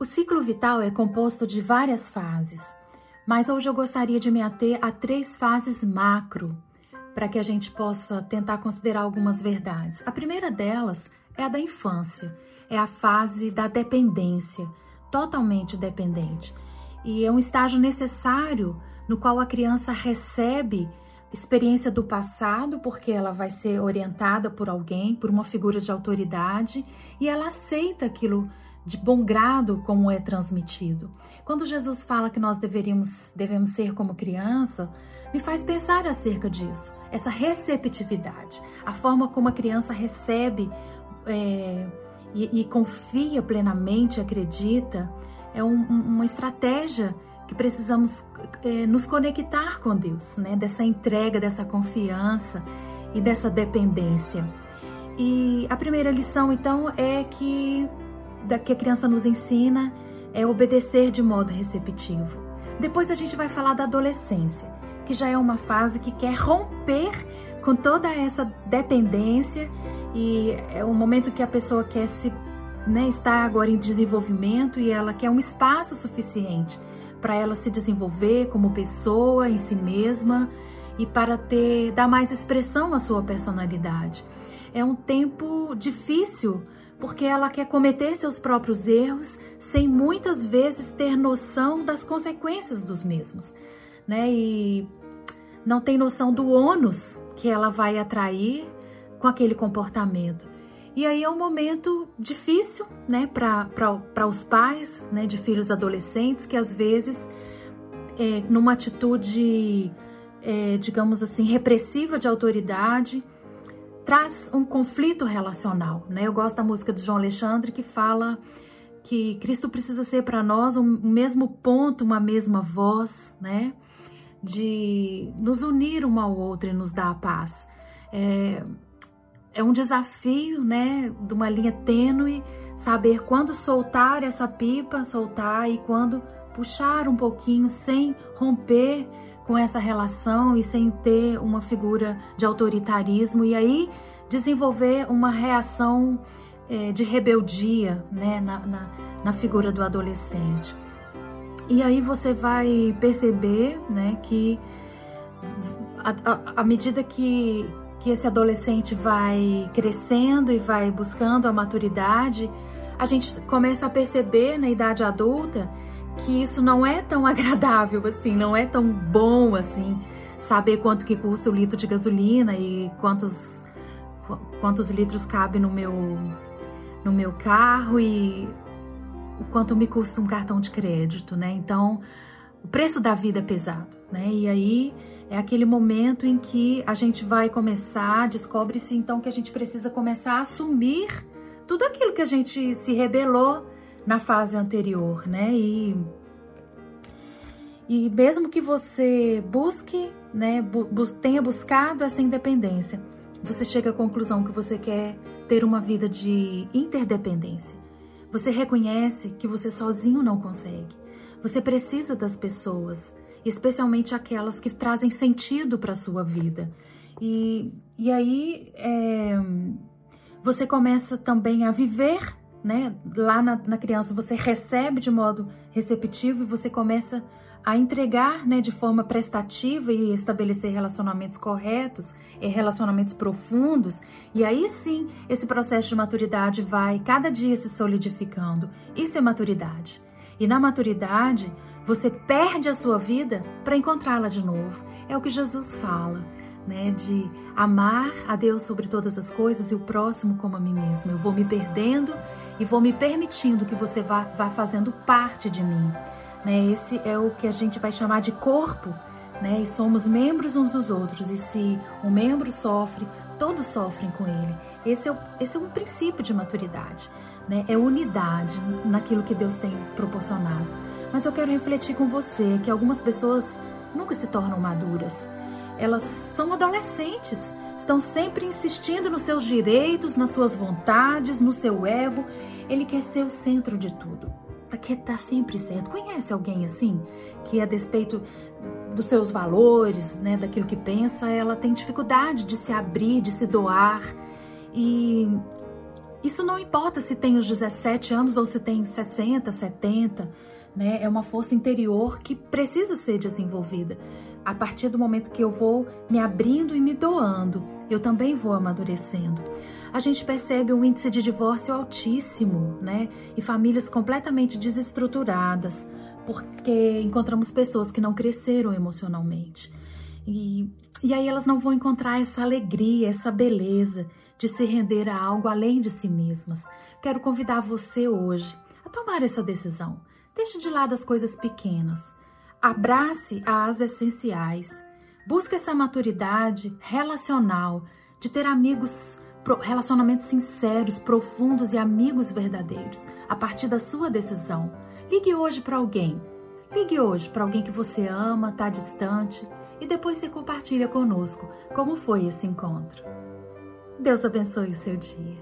O ciclo vital é composto de várias fases, mas hoje eu gostaria de me ater a três fases macro para que a gente possa tentar considerar algumas verdades. A primeira delas é a da infância, é a fase da dependência, totalmente dependente. E é um estágio necessário no qual a criança recebe experiência do passado, porque ela vai ser orientada por alguém, por uma figura de autoridade, e ela aceita aquilo de bom grado como é transmitido. Quando Jesus fala que nós deveríamos, devemos ser como criança, me faz pensar acerca disso, essa receptividade, a forma como a criança recebe é, e, e, confia plenamente, acredita, é um, uma estratégia que precisamos é, nos conectar com Deus, né? Dessa entrega, dessa confiança e dessa dependência. E a primeira lição, então, é que da que a criança nos ensina é obedecer de modo receptivo. Depois a gente vai falar da adolescência, que já é uma fase que quer romper com toda essa dependência e é um momento que a pessoa quer se né, está agora em desenvolvimento e ela quer um espaço suficiente para ela se desenvolver como pessoa em si mesma e para ter dar mais expressão à sua personalidade. É um tempo difícil porque ela quer cometer seus próprios erros sem muitas vezes ter noção das consequências dos mesmos, né? E não tem noção do ônus que ela vai atrair com aquele comportamento. E aí é um momento difícil, né, para os pais, né, de filhos adolescentes que às vezes, é, numa atitude, é, digamos assim, repressiva de autoridade, traz um conflito relacional, né? Eu gosto da música de João Alexandre que fala que Cristo precisa ser para nós um mesmo ponto, uma mesma voz, né? De nos unir um ao outro e nos dar a paz. É, é um desafio, né? De uma linha tênue, saber quando soltar essa pipa, soltar e quando puxar um pouquinho sem romper com essa relação e sem ter uma figura de autoritarismo e aí desenvolver uma reação é, de rebeldia né, na, na, na, figura do adolescente. E aí você vai perceber né, que à medida que, que esse adolescente vai crescendo e vai buscando a maturidade, a gente começa a perceber na idade adulta que isso não é tão agradável assim, não é tão bom assim, saber quanto que custa o litro de gasolina e quantos quantos litros cabe no meu no meu carro e o quanto me custa um cartão de crédito, né? Então, o preço da vida é pesado, né? E aí é aquele momento em que a gente vai começar, descobre-se então que a gente precisa começar a assumir tudo aquilo que a gente se rebelou na fase anterior, né? E, e mesmo que você busque, né, bu tenha buscado essa independência, você chega à conclusão que você quer ter uma vida de interdependência. Você reconhece que você sozinho não consegue. Você precisa das pessoas, especialmente aquelas que trazem sentido para a sua vida. E, e aí é, você começa também a viver né? Lá na, na, criança você recebe de modo receptivo e você começa a entregar, né, de forma prestativa e estabelecer relacionamentos corretos, relacionamentos profundos. E aí sim, esse processo de maturidade vai cada dia se solidificando. Isso é maturidade. E na maturidade, você perde a sua vida para encontrá-la de novo. É o que Jesus fala né, de amar a Deus sobre todas as coisas e o próximo como a mim mesmo. Eu vou me perdendo e vou me permitindo que você vá, vá fazendo parte de mim. Né? Esse é o que a gente vai chamar de corpo, né? E somos membros uns dos outros. E se um membro sofre, todos sofrem com ele. Esse é, o, esse é um princípio de maturidade, né? É unidade naquilo que Deus tem proporcionado. Mas eu quero refletir com você que algumas pessoas nunca se tornam maduras elas são adolescentes, estão sempre insistindo nos seus direitos, nas suas vontades, no seu ego. Ele quer ser o centro de tudo. Quer estar tá sempre certo. Conhece alguém assim? Que a despeito dos seus valores, né, daquilo que pensa, ela tem dificuldade de se abrir, de se doar. E isso não importa se tem os 17 anos ou se tem 60, 70, né? É uma força interior que precisa ser desenvolvida. A partir do momento que eu vou me abrindo e me doando, eu também vou amadurecendo. A gente percebe um índice de divórcio altíssimo, né? E famílias completamente desestruturadas, porque encontramos pessoas que não cresceram emocionalmente. E, e aí elas não vão encontrar essa alegria, essa beleza de se render a algo além de si mesmas. Quero convidar você hoje a tomar essa decisão. Deixe de lado as coisas pequenas. Abrace as essenciais. Busque essa maturidade relacional de ter amigos, relacionamentos sinceros, profundos e amigos verdadeiros a partir da sua decisão. Ligue hoje para alguém. Ligue hoje para alguém que você ama, está distante e depois você compartilha conosco como foi esse encontro. Deus abençoe o seu dia.